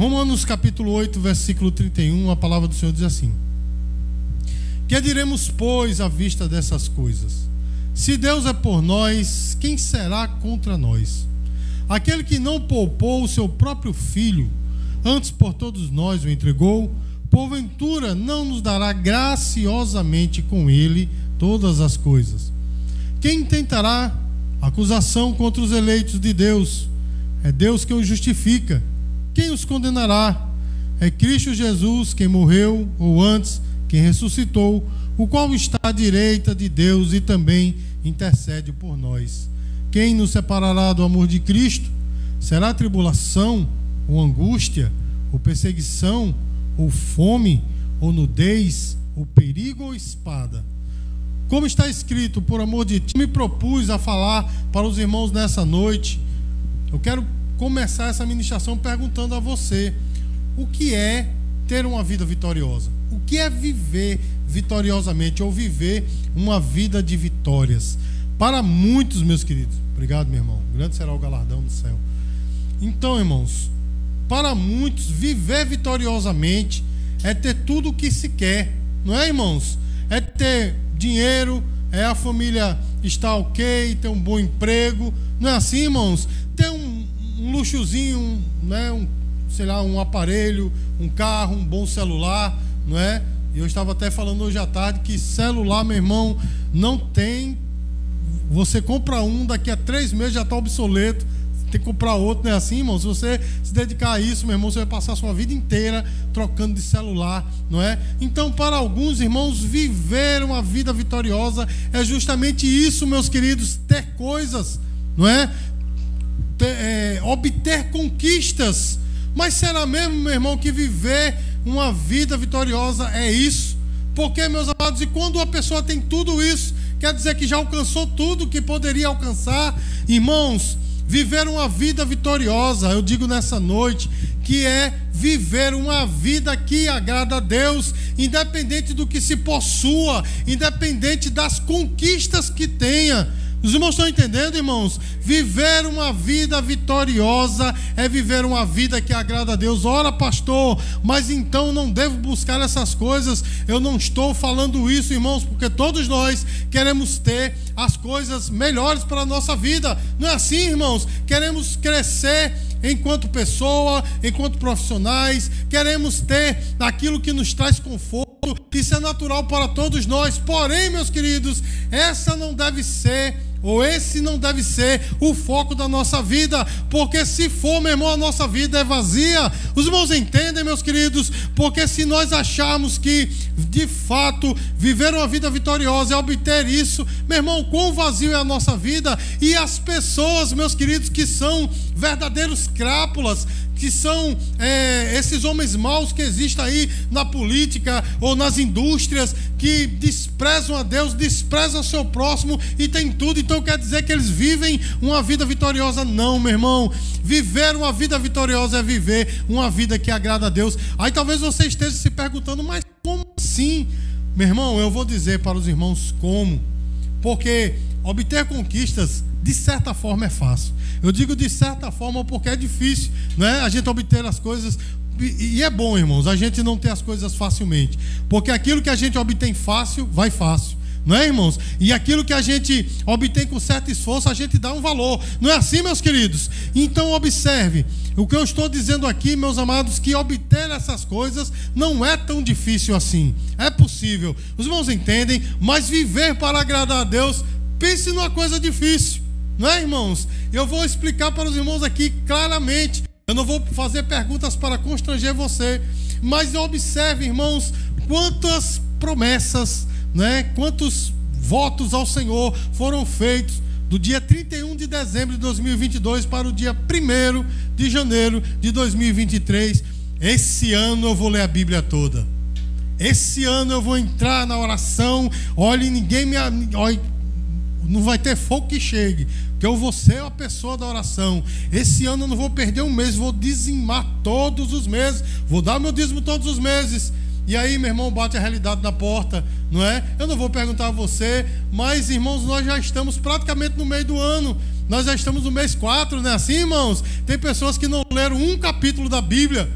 Romanos capítulo 8, versículo 31, a palavra do Senhor diz assim: Que diremos, pois, à vista dessas coisas? Se Deus é por nós, quem será contra nós? Aquele que não poupou o seu próprio filho, antes por todos nós o entregou, porventura não nos dará graciosamente com ele todas as coisas. Quem tentará acusação contra os eleitos de Deus? É Deus que os justifica. Quem os condenará? É Cristo Jesus quem morreu, ou antes, quem ressuscitou, o qual está à direita de Deus e também intercede por nós. Quem nos separará do amor de Cristo? Será tribulação, ou angústia, ou perseguição, ou fome, ou nudez, ou perigo ou espada? Como está escrito, por amor de ti, me propus a falar para os irmãos nessa noite. Eu quero começar essa ministração perguntando a você: o que é ter uma vida vitoriosa? O que é viver vitoriosamente ou viver uma vida de vitórias? Para muitos, meus queridos, obrigado, meu irmão. Grande será o galardão do céu. Então, irmãos, para muitos, viver vitoriosamente é ter tudo o que se quer, não é, irmãos? É ter dinheiro, é a família estar ok, ter um bom emprego. Não é assim, irmãos? Ter um, um luxozinho, né? um, sei lá, um aparelho, um carro, um bom celular, não é? Eu estava até falando hoje à tarde que celular, meu irmão, não tem. Você compra um, daqui a três meses já está obsoleto tem que comprar outro, não é assim, irmão? Se você se dedicar a isso, meu irmão, você vai passar a sua vida inteira trocando de celular, não é? Então, para alguns irmãos, viver uma vida vitoriosa é justamente isso, meus queridos, ter coisas, não é? Ter, é obter conquistas. Mas será mesmo, meu irmão, que viver uma vida vitoriosa é isso? Porque, meus amados, e quando uma pessoa tem tudo isso, quer dizer que já alcançou tudo que poderia alcançar? Irmãos, Viver uma vida vitoriosa, eu digo nessa noite, que é viver uma vida que agrada a Deus, independente do que se possua, independente das conquistas que tenha. Os irmãos estão entendendo, irmãos? Viver uma vida vitoriosa é viver uma vida que agrada a Deus. Ora, pastor, mas então não devo buscar essas coisas. Eu não estou falando isso, irmãos, porque todos nós queremos ter as coisas melhores para a nossa vida. Não é assim, irmãos? Queremos crescer enquanto pessoa, enquanto profissionais, queremos ter aquilo que nos traz conforto. Isso é natural para todos nós. Porém, meus queridos, essa não deve ser ou esse não deve ser o foco da nossa vida, porque se for, meu irmão, a nossa vida é vazia. Os irmãos entendem, meus queridos? Porque se nós acharmos que, de fato, viver uma vida vitoriosa é obter isso, meu irmão, quão vazio é a nossa vida e as pessoas, meus queridos, que são verdadeiros crápulas, que são é, esses homens maus que existem aí na política ou nas indústrias, que desprezam a Deus, desprezam o seu próximo e tem tudo. Então quer dizer que eles vivem uma vida vitoriosa? Não, meu irmão. Viver uma vida vitoriosa é viver uma vida que agrada a Deus. Aí talvez você esteja se perguntando, mas como assim? Meu irmão, eu vou dizer para os irmãos como. Porque obter conquistas de certa forma é fácil. Eu digo de certa forma porque é difícil, né? A gente obter as coisas e é bom, irmãos, a gente não ter as coisas facilmente, porque aquilo que a gente obtém fácil, vai fácil. Não é, irmãos? E aquilo que a gente obtém com certo esforço, a gente dá um valor. Não é assim, meus queridos? Então, observe. O que eu estou dizendo aqui, meus amados, que obter essas coisas não é tão difícil assim. É possível. Os irmãos entendem, mas viver para agradar a Deus, pense numa coisa difícil. Não é, irmãos? Eu vou explicar para os irmãos aqui claramente. Eu não vou fazer perguntas para constranger você, mas observe, irmãos, quantas promessas, né? Quantos votos ao Senhor foram feitos do dia 31 de dezembro de 2022 para o dia 1 de janeiro de 2023. Esse ano eu vou ler a Bíblia toda. Esse ano eu vou entrar na oração. Olhe, ninguém me. Olhe, não vai ter fogo que chegue, que eu vou ser a pessoa da oração. Esse ano eu não vou perder um mês, vou dizimar todos os meses, vou dar meu dízimo todos os meses. E aí, meu irmão, bate a realidade na porta, não é? Eu não vou perguntar a você, mas irmãos, nós já estamos praticamente no meio do ano. Nós já estamos no mês 4, não é assim, irmãos? Tem pessoas que não leram um capítulo da Bíblia.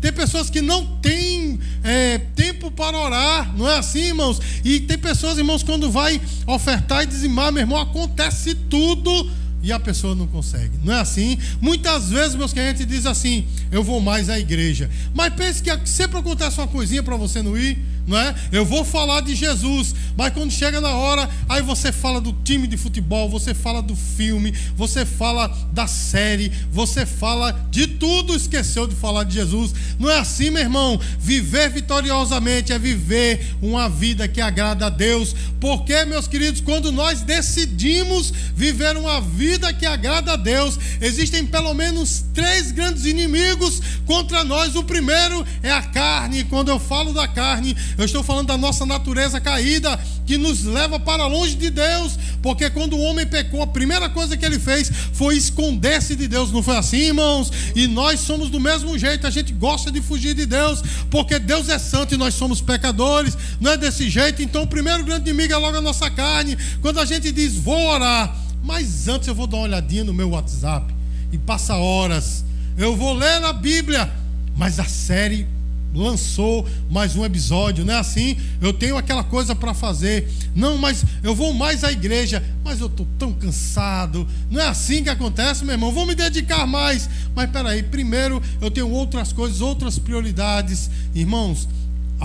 Tem pessoas que não têm é, tempo para orar, não é assim, irmãos? E tem pessoas, irmãos, quando vai ofertar e dizimar, meu irmão, acontece tudo e a pessoa não consegue. Não é assim? Muitas vezes, meus clientes dizem assim: eu vou mais à igreja. Mas pense que sempre acontece uma coisinha para você não ir não é? Eu vou falar de Jesus, mas quando chega na hora, aí você fala do time de futebol, você fala do filme, você fala da série, você fala de tudo, esqueceu de falar de Jesus. Não é assim, meu irmão? Viver vitoriosamente é viver uma vida que agrada a Deus. Porque, meus queridos, quando nós decidimos viver uma vida que agrada a Deus, existem pelo menos três grandes inimigos contra nós. O primeiro é a carne. Quando eu falo da carne, eu estou falando da nossa natureza caída que nos leva para longe de Deus, porque quando o homem pecou, a primeira coisa que ele fez foi esconder-se de Deus. Não foi assim, irmãos? E nós somos do mesmo jeito, a gente gosta de fugir de Deus, porque Deus é santo e nós somos pecadores. Não é desse jeito. Então, o primeiro grande inimigo é logo a nossa carne. Quando a gente diz, vou orar, mas antes eu vou dar uma olhadinha no meu WhatsApp e passa horas. Eu vou ler na Bíblia, mas a série lançou mais um episódio, não é assim? Eu tenho aquela coisa para fazer. Não, mas eu vou mais à igreja, mas eu estou tão cansado. Não é assim que acontece, meu irmão. Vou me dedicar mais. Mas peraí, primeiro eu tenho outras coisas, outras prioridades. Irmãos,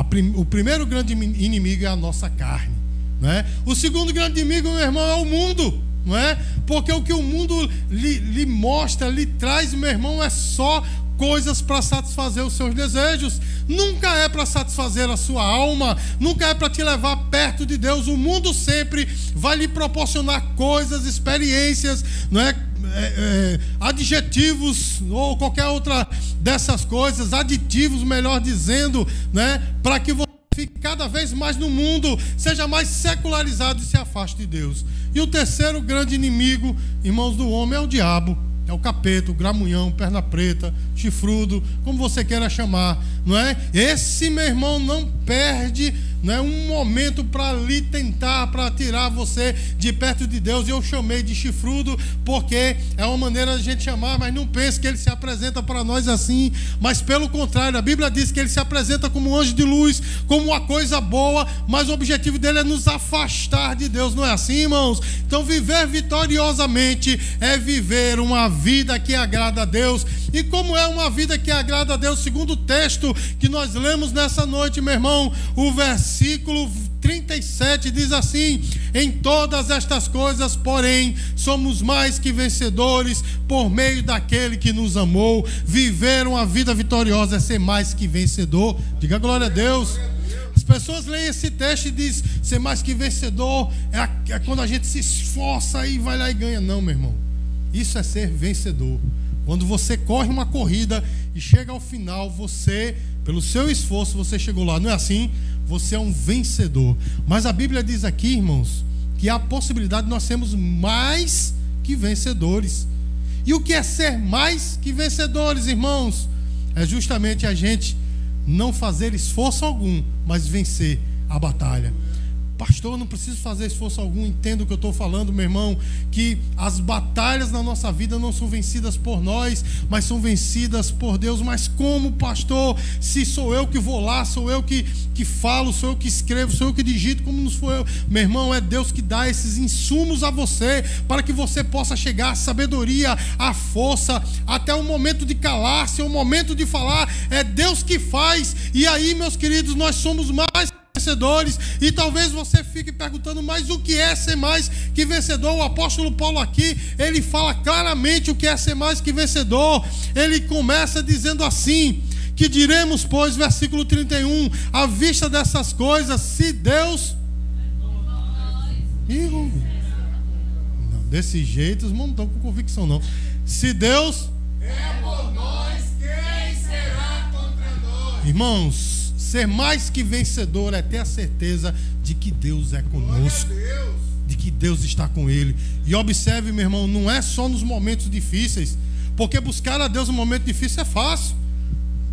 prim... o primeiro grande inimigo é a nossa carne. Não é? O segundo grande inimigo, meu irmão, é o mundo. Não é? Porque o que o mundo lhe, lhe mostra, lhe traz, meu irmão, é só coisas para satisfazer os seus desejos, nunca é para satisfazer a sua alma, nunca é para te levar perto de Deus. O mundo sempre vai lhe proporcionar coisas, experiências, não é? É, é, adjetivos ou qualquer outra dessas coisas, aditivos, melhor dizendo, né, para que você fique cada vez mais no mundo, seja mais secularizado e se afaste de Deus. E o terceiro grande inimigo, irmãos do homem, é o diabo é o capeta, o gramunhão, perna preta, chifrudo, como você queira chamar, não é? Esse meu irmão não perde não é um momento para lhe tentar, para tirar você de perto de Deus. E eu chamei de chifrudo porque é uma maneira de a gente chamar, mas não pense que ele se apresenta para nós assim. Mas pelo contrário, a Bíblia diz que ele se apresenta como um anjo de luz, como uma coisa boa, mas o objetivo dele é nos afastar de Deus, não é assim, irmãos? Então, viver vitoriosamente é viver uma vida que agrada a Deus. E como é uma vida que agrada a Deus, segundo o texto que nós lemos nessa noite, meu irmão, o versículo versículo 37 diz assim: Em todas estas coisas, porém, somos mais que vencedores por meio daquele que nos amou. Viver uma vida vitoriosa é ser mais que vencedor. Diga glória a Deus. As pessoas leem esse texto e dizem: ser mais que vencedor é, é quando a gente se esforça e vai lá e ganha. Não, meu irmão. Isso é ser vencedor. Quando você corre uma corrida e chega ao final, você, pelo seu esforço, você chegou lá. Não é assim? Você é um vencedor. Mas a Bíblia diz aqui, irmãos, que há a possibilidade de nós sermos mais que vencedores. E o que é ser mais que vencedores, irmãos? É justamente a gente não fazer esforço algum, mas vencer a batalha. Pastor, não preciso fazer esforço algum, entendo o que eu estou falando, meu irmão, que as batalhas na nossa vida não são vencidas por nós, mas são vencidas por Deus. Mas como, pastor, se sou eu que vou lá, sou eu que, que falo, sou eu que escrevo, sou eu que digito, como não sou eu? Meu irmão, é Deus que dá esses insumos a você, para que você possa chegar à sabedoria, à força, até o momento de calar-se, o momento de falar, é Deus que faz. E aí, meus queridos, nós somos mais vencedores. E talvez você fique perguntando, mas o que é ser mais que vencedor? O apóstolo Paulo aqui, ele fala claramente o que é ser mais que vencedor. Ele começa dizendo assim: que diremos, pois, versículo 31, à vista dessas coisas, se Deus. Ih, não, desse jeito, os irmãos não estão com convicção, não. Se Deus. É por nós, quem será contra nós? Irmãos, Ser mais que vencedor é ter a certeza de que Deus é conosco, de que Deus está com ele. E observe, meu irmão, não é só nos momentos difíceis, porque buscar a Deus no momento difícil é fácil.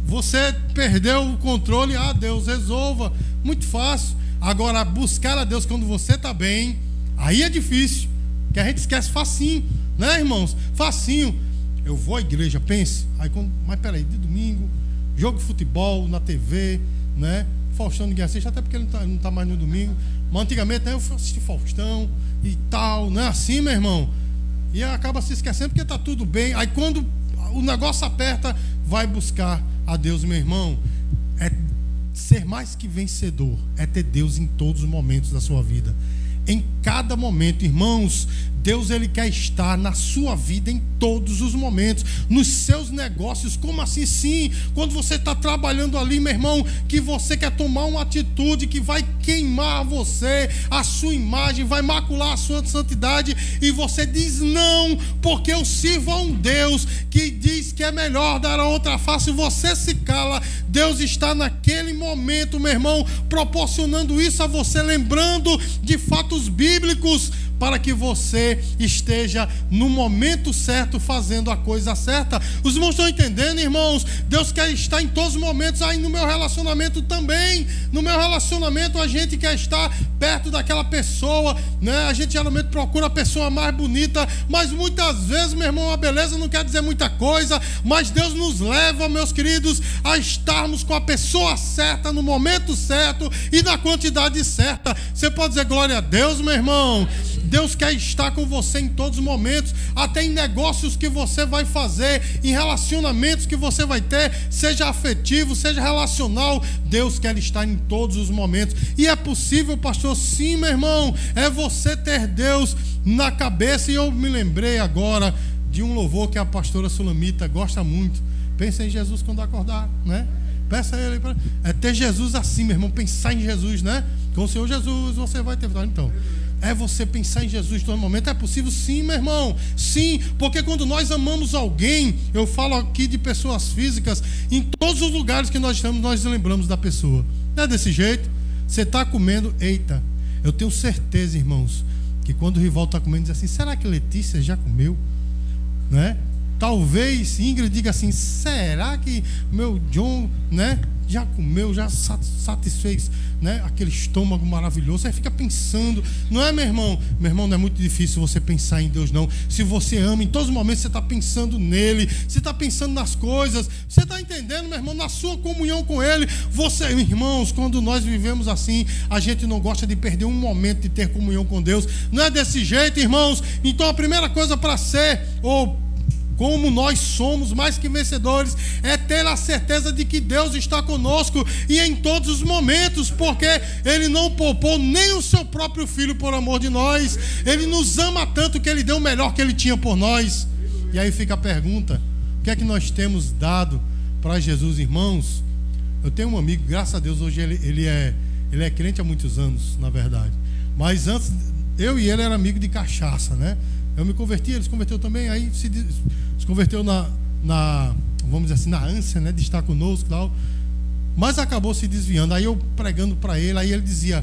Você perdeu o controle, ah, Deus resolva, muito fácil. Agora, buscar a Deus quando você está bem, aí é difícil, que a gente esquece facinho, né, irmãos? Facinho. Eu vou à igreja, pense. Aí quando, mas peraí, de domingo, jogo de futebol na TV, né? Faustão ninguém assiste, até porque ele não está tá mais no domingo. Mas antigamente né, eu assisti Faustão e tal, não é assim, meu irmão? E acaba se esquecendo porque está tudo bem. Aí quando o negócio aperta, vai buscar a Deus, meu irmão. É ser mais que vencedor, é ter Deus em todos os momentos da sua vida. Em cada momento, irmãos, Deus ele quer estar na sua vida em todos os momentos, nos seus negócios. Como assim? Sim, quando você está trabalhando ali, meu irmão, que você quer tomar uma atitude que vai queimar você, a sua imagem, vai macular a sua santidade, e você diz não, porque eu sirvo a um Deus que diz que é melhor dar a outra face, você se cala. Deus está naquele momento, meu irmão, proporcionando isso a você, lembrando de fatos bíblicos para que esteja no momento certo fazendo a coisa certa. Os irmãos estão entendendo, irmãos? Deus quer estar em todos os momentos, aí no meu relacionamento também. No meu relacionamento, a gente quer estar perto daquela pessoa, né? A gente geralmente procura a pessoa mais bonita, mas muitas vezes, meu irmão, a beleza não quer dizer muita coisa, mas Deus nos leva, meus queridos, a estarmos com a pessoa certa, no momento certo e na quantidade certa. Você pode dizer glória a Deus, meu irmão? Deus quer estar com você em todos os momentos, até em negócios que você vai fazer, em relacionamentos que você vai ter, seja afetivo, seja relacional. Deus quer estar em todos os momentos. E é possível, pastor? Sim, meu irmão. É você ter Deus na cabeça. E eu me lembrei agora de um louvor que a pastora Sulamita gosta muito. Pensa em Jesus quando acordar, né? Peça a ele para é ter Jesus assim, meu irmão, pensar em Jesus, né? Com o Senhor Jesus você vai ter então. É você pensar em Jesus todo momento. É possível? Sim, meu irmão. Sim, porque quando nós amamos alguém, eu falo aqui de pessoas físicas, em todos os lugares que nós estamos, nós lembramos da pessoa. Não é desse jeito? Você está comendo, eita, eu tenho certeza, irmãos, que quando o rival está comendo, diz assim: será que Letícia já comeu? Né? Talvez Ingrid diga assim: será que meu John, né? já comeu, já satisfez né, aquele estômago maravilhoso. Aí fica pensando, não é, meu irmão? Meu irmão, não é muito difícil você pensar em Deus, não. Se você ama, em todos os momentos você está pensando nele, você está pensando nas coisas, você está entendendo, meu irmão, na sua comunhão com Ele. Você, irmãos, quando nós vivemos assim, a gente não gosta de perder um momento de ter comunhão com Deus. Não é desse jeito, irmãos. Então a primeira coisa para ser, ou como nós somos mais que vencedores, é ter a certeza de que Deus está conosco e em todos os momentos, porque Ele não poupou nem o seu próprio filho por amor de nós, Ele nos ama tanto que Ele deu o melhor que Ele tinha por nós. E aí fica a pergunta: o que é que nós temos dado para Jesus, irmãos? Eu tenho um amigo, graças a Deus, hoje ele, ele, é, ele é crente há muitos anos, na verdade. Mas antes, eu e ele era amigo de cachaça, né? Eu me converti, ele se converteu também, aí se, se converteu na, na, vamos dizer assim, na ânsia né, de estar conosco e tal. Mas acabou se desviando. Aí eu pregando para ele, aí ele dizia,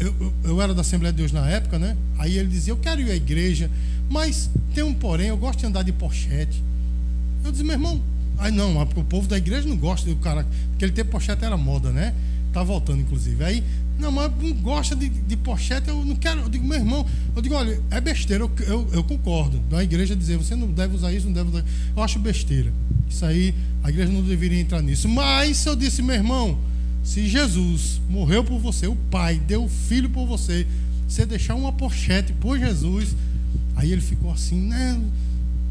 eu, eu, eu, era da Assembleia de Deus na época, né? Aí ele dizia, eu quero ir à igreja, mas tem um porém, eu gosto de andar de pochete. Eu disse, meu irmão, aí não, o povo da igreja não gosta do cara, porque ele ter pochete era moda, né? Tá voltando, inclusive. Aí não, mas não gosta de, de pochete, eu não quero. Eu digo, meu irmão, eu digo, olha, é besteira, eu, eu, eu concordo. Da igreja dizer, você não deve usar isso, não deve usar. Eu acho besteira. Isso aí, a igreja não deveria entrar nisso. Mas eu disse, meu irmão, se Jesus morreu por você, o Pai deu o filho por você, você deixar uma pochete por Jesus, aí ele ficou assim, né?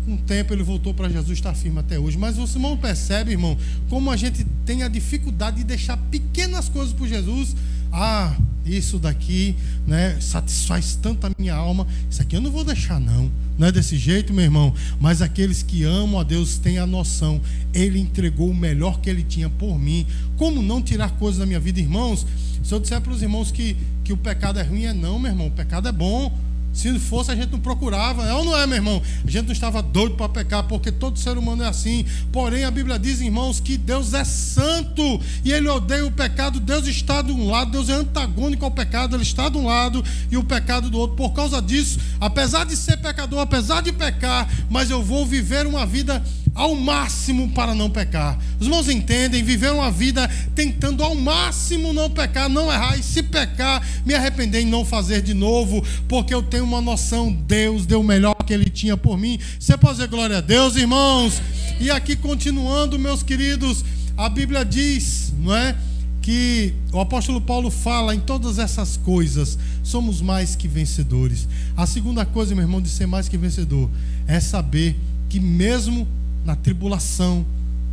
Um tempo ele voltou para Jesus, está firme até hoje. Mas você não percebe, irmão, como a gente tem a dificuldade de deixar pequenas coisas por Jesus ah, isso daqui, né, satisfaz tanto a minha alma, isso aqui eu não vou deixar não. Não é desse jeito, meu irmão, mas aqueles que amam a Deus têm a noção. Ele entregou o melhor que ele tinha por mim. Como não tirar coisas da minha vida, irmãos? Se eu disser para os irmãos que, que o pecado é ruim, é não, meu irmão. O pecado é bom. Se fosse, a gente não procurava. É ou não é, meu irmão? A gente não estava doido para pecar, porque todo ser humano é assim. Porém, a Bíblia diz, irmãos, que Deus é santo e ele odeia o pecado. Deus está de um lado, Deus é antagônico ao pecado, ele está de um lado e o pecado do outro. Por causa disso, apesar de ser pecador, apesar de pecar, mas eu vou viver uma vida ao máximo para não pecar. Os irmãos entendem, viver uma vida tentando ao máximo não pecar, não errar, e se pecar, me arrepender e não fazer de novo, porque eu tenho uma noção, Deus deu o melhor que Ele tinha por mim. Você pode dizer glória a Deus, irmãos? E aqui continuando, meus queridos, a Bíblia diz, não é? Que o apóstolo Paulo fala em todas essas coisas, somos mais que vencedores. A segunda coisa, meu irmão, de ser mais que vencedor é saber que mesmo na tribulação,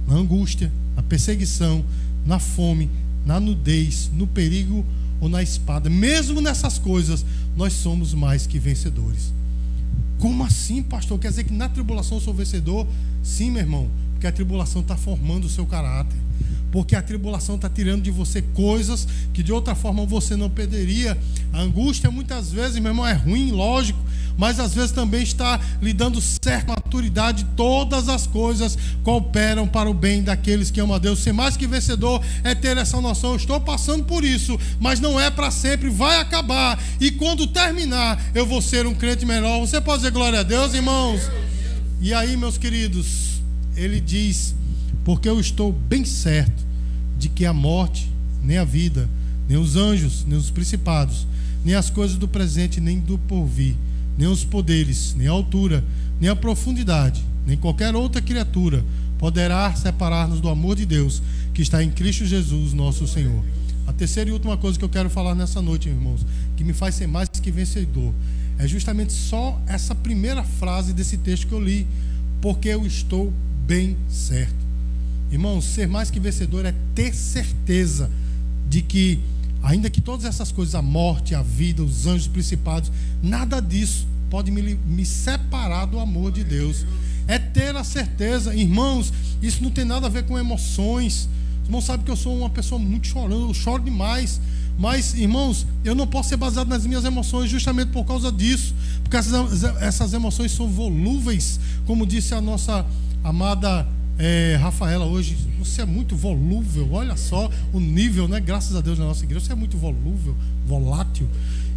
na angústia, na perseguição, na fome, na nudez, no perigo ou na espada, mesmo nessas coisas, nós somos mais que vencedores. Como assim, pastor? Quer dizer que na tribulação eu sou vencedor? Sim, meu irmão, porque a tribulação está formando o seu caráter. Porque a tribulação está tirando de você coisas que de outra forma você não perderia. A angústia muitas vezes, meu irmão, é ruim, lógico, mas às vezes também está lhe dando certa maturidade. Todas as coisas cooperam para o bem daqueles que amam a Deus. Ser mais que vencedor é ter essa noção. Eu estou passando por isso, mas não é para sempre, vai acabar. E quando terminar, eu vou ser um crente melhor. Você pode dizer glória a Deus, irmãos? E aí, meus queridos, ele diz: Porque eu estou bem certo de que a morte, nem a vida, nem os anjos, nem os principados, nem as coisas do presente, nem do porvir nem os poderes, nem a altura, nem a profundidade, nem qualquer outra criatura poderá separar-nos do amor de Deus que está em Cristo Jesus, nosso Senhor. A terceira e última coisa que eu quero falar nessa noite, irmãos, que me faz ser mais que vencedor, é justamente só essa primeira frase desse texto que eu li, porque eu estou bem certo. Irmãos, ser mais que vencedor é ter certeza de que Ainda que todas essas coisas, a morte, a vida, os anjos principados, nada disso pode me, me separar do amor de Deus. É ter a certeza, irmãos, isso não tem nada a ver com emoções. Os irmãos sabem que eu sou uma pessoa muito chorando, eu choro demais. Mas, irmãos, eu não posso ser baseado nas minhas emoções justamente por causa disso. Porque essas, essas emoções são volúveis, como disse a nossa amada é, Rafaela, hoje você é muito volúvel. Olha só o nível, né? Graças a Deus na nossa igreja, você é muito volúvel, volátil.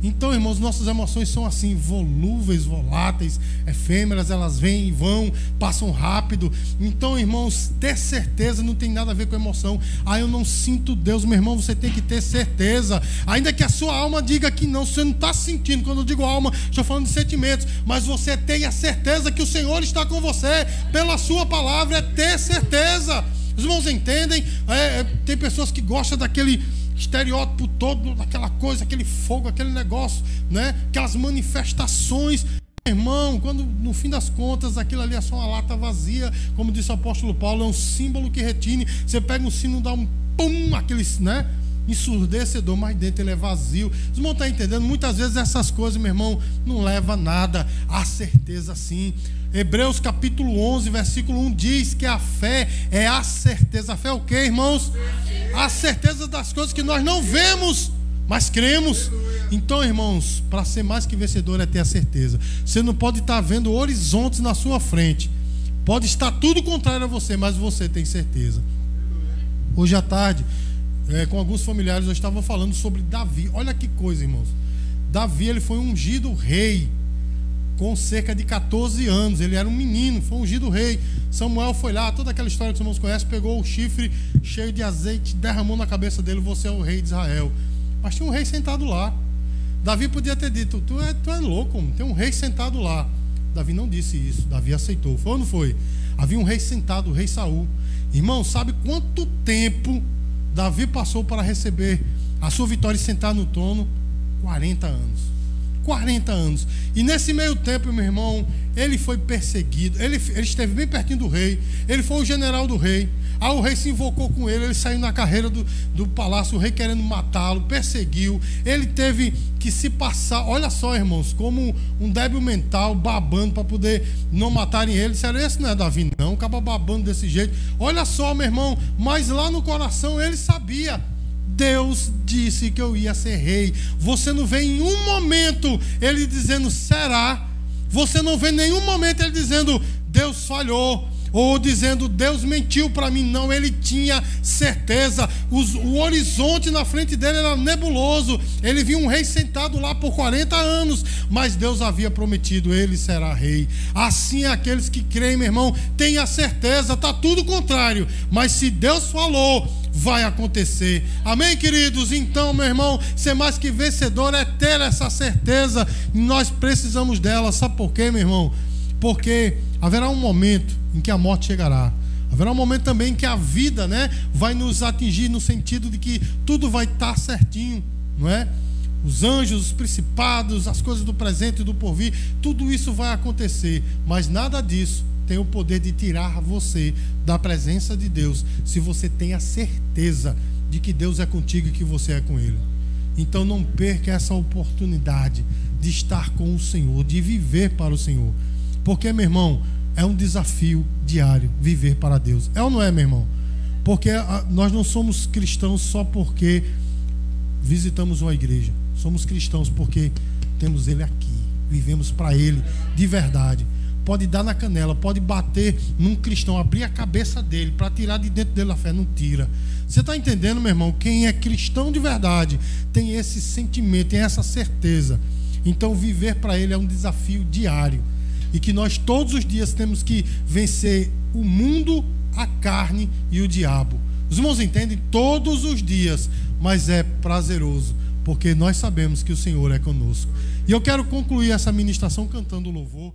Então, irmãos, nossas emoções são assim, volúveis, voláteis, efêmeras, elas vêm e vão, passam rápido. Então, irmãos, ter certeza não tem nada a ver com emoção. Ah, eu não sinto Deus, meu irmão, você tem que ter certeza. Ainda que a sua alma diga que não, você não está sentindo. Quando eu digo alma, estou falando de sentimentos, mas você tenha certeza que o Senhor está com você, pela sua palavra, é ter certeza. Os irmãos entendem? É, é, tem pessoas que gostam daquele estereótipo todo, daquela coisa, aquele fogo, aquele negócio, né? Aquelas manifestações. Irmão, quando no fim das contas aquilo ali é só uma lata vazia, como disse o apóstolo Paulo, é um símbolo que retine. Você pega um sino, dá um pum, aqueles, né? Ensurdecedor, mas dentro ele é vazio. Os irmãos estão entendendo? Muitas vezes essas coisas, meu irmão, não leva nada. A certeza sim. Hebreus capítulo 11, versículo 1 diz que a fé é a certeza. A fé é o que, irmãos? A certeza das coisas que nós não vemos, mas cremos. Então, irmãos, para ser mais que vencedor é ter a certeza. Você não pode estar vendo horizontes na sua frente. Pode estar tudo contrário a você, mas você tem certeza. Hoje à tarde, é, com alguns familiares, eu estava falando sobre Davi. Olha que coisa, irmãos. Davi, ele foi ungido rei com cerca de 14 anos. Ele era um menino, foi ungido rei. Samuel foi lá, toda aquela história que os irmãos conhecem, pegou o chifre cheio de azeite, derramou na cabeça dele: Você é o rei de Israel. Mas tinha um rei sentado lá. Davi podia ter dito: Tu é, tu é louco, tem um rei sentado lá. Davi não disse isso, Davi aceitou. Foi ou não foi? Havia um rei sentado, o rei Saul. Irmão, sabe quanto tempo Davi passou para receber a sua vitória e sentar no trono? 40 anos. 40 anos. E nesse meio tempo, meu irmão, ele foi perseguido. Ele, ele esteve bem pertinho do rei. Ele foi o general do rei. Aí o rei se invocou com ele. Ele saiu na carreira do, do palácio. O rei querendo matá-lo, perseguiu. Ele teve que se passar. Olha só, irmãos, como um débil mental, babando para poder não matarem ele. Disseram: Esse não é Davi, não. Acaba babando desse jeito. Olha só, meu irmão. Mas lá no coração ele sabia Deus disse que eu ia ser rei. Você não vê em um momento ele dizendo será. Você não vê em nenhum momento ele dizendo Deus falhou ou dizendo Deus mentiu para mim. Não, ele tinha certeza. Os, o horizonte na frente dele era nebuloso. Ele viu um rei sentado lá por 40 anos, mas Deus havia prometido: ele será rei. Assim é aqueles que creem, meu irmão, tenha certeza, está tudo contrário. Mas se Deus falou, vai acontecer. Amém, queridos? Então, meu irmão, ser mais que vencedor é ter essa certeza. Nós precisamos dela. Sabe por quê, meu irmão? Porque haverá um momento em que a morte chegará. Haverá um momento também que a vida, né, vai nos atingir no sentido de que tudo vai estar certinho, não é? Os anjos, os principados, as coisas do presente e do porvir, tudo isso vai acontecer, mas nada disso tem o poder de tirar você da presença de Deus, se você tem a certeza de que Deus é contigo e que você é com Ele. Então não perca essa oportunidade de estar com o Senhor, de viver para o Senhor. Porque, meu irmão, é um desafio diário viver para Deus. É ou não é, meu irmão? Porque nós não somos cristãos só porque visitamos uma igreja. Somos cristãos porque temos Ele aqui, vivemos para Ele de verdade. Pode dar na canela, pode bater num cristão, abrir a cabeça dele para tirar de dentro dele a fé, não tira. Você está entendendo, meu irmão? Quem é cristão de verdade tem esse sentimento, tem essa certeza. Então, viver para Ele é um desafio diário e que nós todos os dias temos que vencer o mundo, a carne e o diabo. Os irmãos entendem todos os dias, mas é prazeroso, porque nós sabemos que o Senhor é conosco. E eu quero concluir essa ministração cantando louvor.